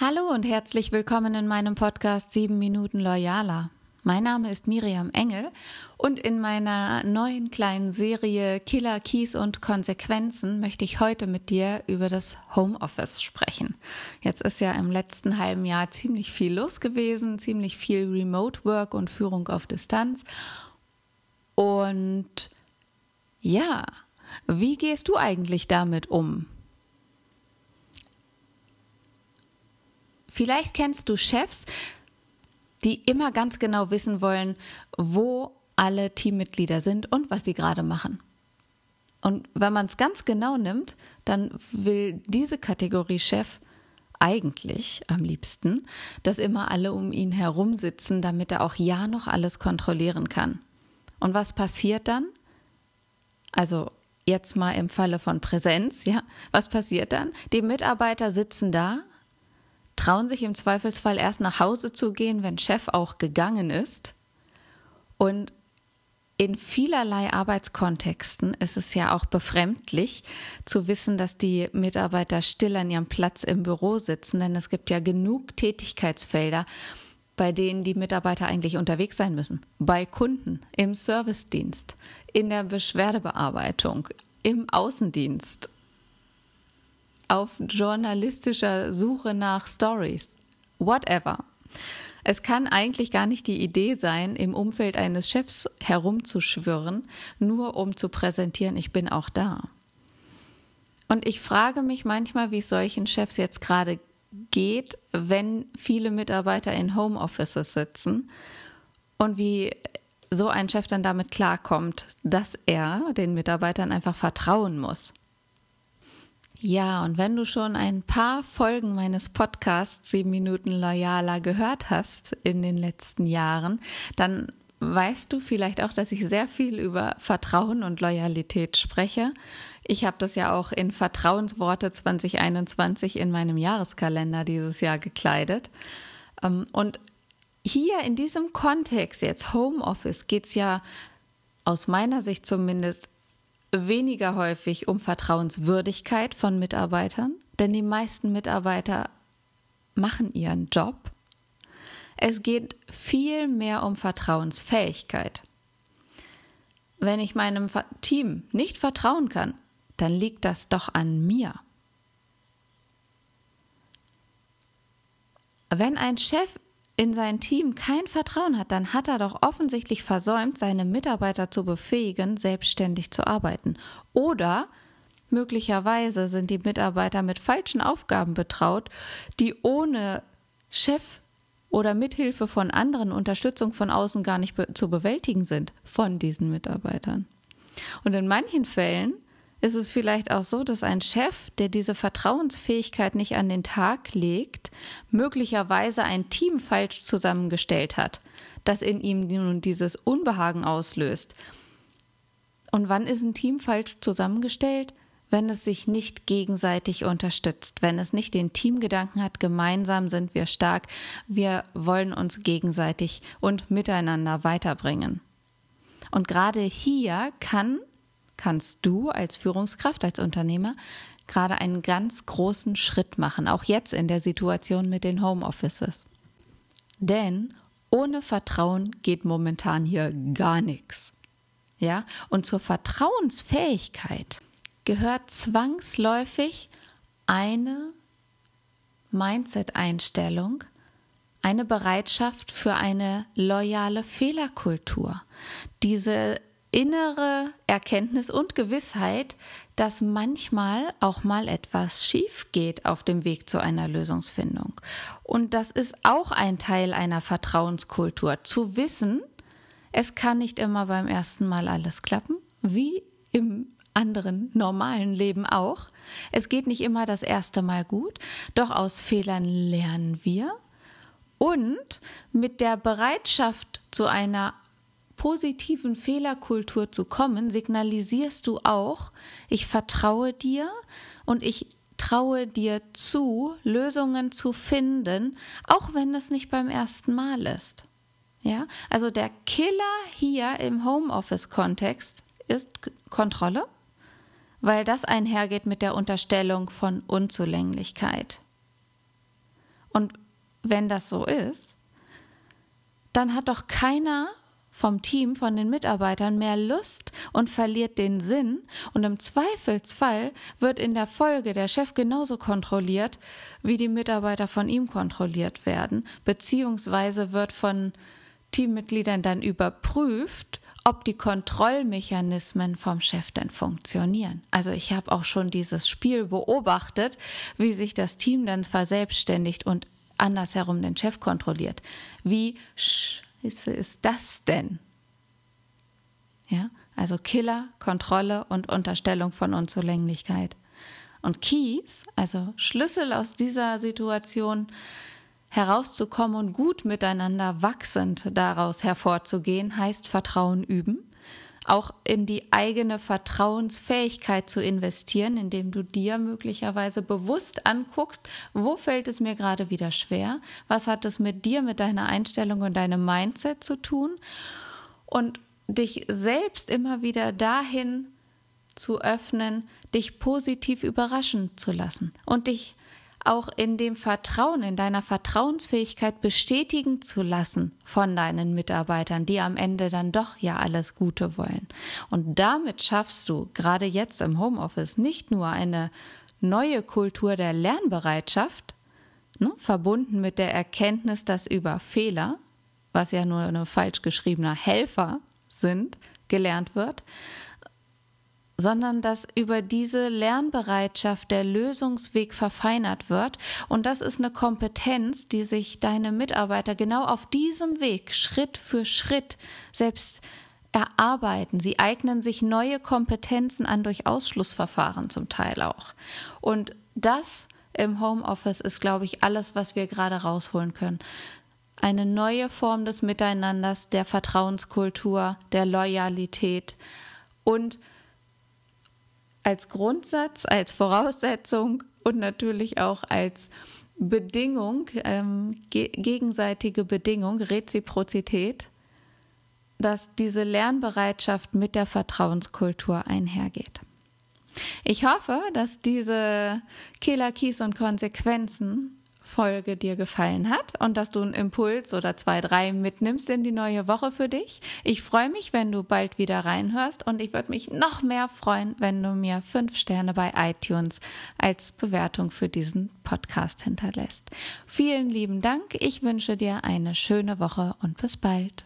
Hallo und herzlich willkommen in meinem Podcast 7 Minuten Loyaler. Mein Name ist Miriam Engel und in meiner neuen kleinen Serie Killer Keys und Konsequenzen möchte ich heute mit dir über das Homeoffice sprechen. Jetzt ist ja im letzten halben Jahr ziemlich viel los gewesen, ziemlich viel Remote Work und Führung auf Distanz. Und ja, wie gehst du eigentlich damit um? Vielleicht kennst du Chefs, die immer ganz genau wissen wollen, wo alle Teammitglieder sind und was sie gerade machen. Und wenn man es ganz genau nimmt, dann will diese Kategorie Chef eigentlich am liebsten, dass immer alle um ihn herum sitzen, damit er auch ja noch alles kontrollieren kann. Und was passiert dann? Also jetzt mal im Falle von Präsenz, ja, was passiert dann? Die Mitarbeiter sitzen da trauen sich im Zweifelsfall erst nach Hause zu gehen, wenn Chef auch gegangen ist. Und in vielerlei Arbeitskontexten ist es ja auch befremdlich zu wissen, dass die Mitarbeiter still an ihrem Platz im Büro sitzen, denn es gibt ja genug Tätigkeitsfelder, bei denen die Mitarbeiter eigentlich unterwegs sein müssen. Bei Kunden, im Servicedienst, in der Beschwerdebearbeitung, im Außendienst auf journalistischer Suche nach Stories. Whatever. Es kann eigentlich gar nicht die Idee sein, im Umfeld eines Chefs herumzuschwirren, nur um zu präsentieren, ich bin auch da. Und ich frage mich manchmal, wie es solchen Chefs jetzt gerade geht, wenn viele Mitarbeiter in Homeoffices sitzen und wie so ein Chef dann damit klarkommt, dass er den Mitarbeitern einfach vertrauen muss. Ja, und wenn du schon ein paar Folgen meines Podcasts Sieben Minuten Loyaler gehört hast in den letzten Jahren, dann weißt du vielleicht auch, dass ich sehr viel über Vertrauen und Loyalität spreche. Ich habe das ja auch in Vertrauensworte 2021 in meinem Jahreskalender dieses Jahr gekleidet. Ähm, und hier in diesem Kontext jetzt Homeoffice geht es ja aus meiner Sicht zumindest weniger häufig um Vertrauenswürdigkeit von Mitarbeitern, denn die meisten Mitarbeiter machen ihren Job. Es geht viel mehr um Vertrauensfähigkeit. Wenn ich meinem Team nicht vertrauen kann, dann liegt das doch an mir. Wenn ein Chef in sein Team kein Vertrauen hat, dann hat er doch offensichtlich versäumt, seine Mitarbeiter zu befähigen, selbstständig zu arbeiten. Oder möglicherweise sind die Mitarbeiter mit falschen Aufgaben betraut, die ohne Chef oder Mithilfe von anderen Unterstützung von außen gar nicht be zu bewältigen sind von diesen Mitarbeitern. Und in manchen Fällen ist es vielleicht auch so, dass ein Chef, der diese Vertrauensfähigkeit nicht an den Tag legt, möglicherweise ein Team falsch zusammengestellt hat, das in ihm nun dieses Unbehagen auslöst. Und wann ist ein Team falsch zusammengestellt? Wenn es sich nicht gegenseitig unterstützt, wenn es nicht den Teamgedanken hat, gemeinsam sind wir stark, wir wollen uns gegenseitig und miteinander weiterbringen. Und gerade hier kann kannst du als Führungskraft, als Unternehmer gerade einen ganz großen Schritt machen, auch jetzt in der Situation mit den Homeoffices. Denn ohne Vertrauen geht momentan hier gar nichts. Ja, und zur Vertrauensfähigkeit gehört zwangsläufig eine Mindset-Einstellung, eine Bereitschaft für eine loyale Fehlerkultur. Diese innere Erkenntnis und Gewissheit, dass manchmal auch mal etwas schief geht auf dem Weg zu einer Lösungsfindung. Und das ist auch ein Teil einer Vertrauenskultur, zu wissen, es kann nicht immer beim ersten Mal alles klappen, wie im anderen normalen Leben auch. Es geht nicht immer das erste Mal gut, doch aus Fehlern lernen wir. Und mit der Bereitschaft zu einer positiven Fehlerkultur zu kommen, signalisierst du auch, ich vertraue dir und ich traue dir zu, Lösungen zu finden, auch wenn es nicht beim ersten Mal ist. Ja, also der Killer hier im Homeoffice-Kontext ist Kontrolle, weil das einhergeht mit der Unterstellung von Unzulänglichkeit. Und wenn das so ist, dann hat doch keiner vom Team, von den Mitarbeitern mehr Lust und verliert den Sinn. Und im Zweifelsfall wird in der Folge der Chef genauso kontrolliert, wie die Mitarbeiter von ihm kontrolliert werden, beziehungsweise wird von Teammitgliedern dann überprüft, ob die Kontrollmechanismen vom Chef denn funktionieren. Also ich habe auch schon dieses Spiel beobachtet, wie sich das Team dann verselbstständigt und andersherum den Chef kontrolliert. Wie scheiße ist das denn? Ja, also Killer, Kontrolle und Unterstellung von Unzulänglichkeit. Und Keys, also Schlüssel aus dieser Situation herauszukommen und gut miteinander wachsend daraus hervorzugehen, heißt Vertrauen üben auch in die eigene Vertrauensfähigkeit zu investieren, indem du dir möglicherweise bewusst anguckst, wo fällt es mir gerade wieder schwer, was hat es mit dir, mit deiner Einstellung und deinem Mindset zu tun? Und dich selbst immer wieder dahin zu öffnen, dich positiv überraschen zu lassen und dich auch in dem Vertrauen, in deiner Vertrauensfähigkeit bestätigen zu lassen von deinen Mitarbeitern, die am Ende dann doch ja alles Gute wollen. Und damit schaffst du gerade jetzt im Homeoffice nicht nur eine neue Kultur der Lernbereitschaft, ne, verbunden mit der Erkenntnis, dass über Fehler, was ja nur ein falsch geschriebener Helfer sind, gelernt wird, sondern dass über diese Lernbereitschaft der Lösungsweg verfeinert wird. Und das ist eine Kompetenz, die sich deine Mitarbeiter genau auf diesem Weg Schritt für Schritt selbst erarbeiten. Sie eignen sich neue Kompetenzen an durch Ausschlussverfahren zum Teil auch. Und das im Homeoffice ist, glaube ich, alles, was wir gerade rausholen können. Eine neue Form des Miteinanders, der Vertrauenskultur, der Loyalität und als Grundsatz, als Voraussetzung und natürlich auch als Bedingung, ähm, ge gegenseitige Bedingung, Reziprozität, dass diese Lernbereitschaft mit der Vertrauenskultur einhergeht. Ich hoffe, dass diese Killer Keys und Konsequenzen Folge dir gefallen hat und dass du einen Impuls oder zwei, drei mitnimmst in die neue Woche für dich. Ich freue mich, wenn du bald wieder reinhörst und ich würde mich noch mehr freuen, wenn du mir fünf Sterne bei iTunes als Bewertung für diesen Podcast hinterlässt. Vielen lieben Dank. Ich wünsche dir eine schöne Woche und bis bald.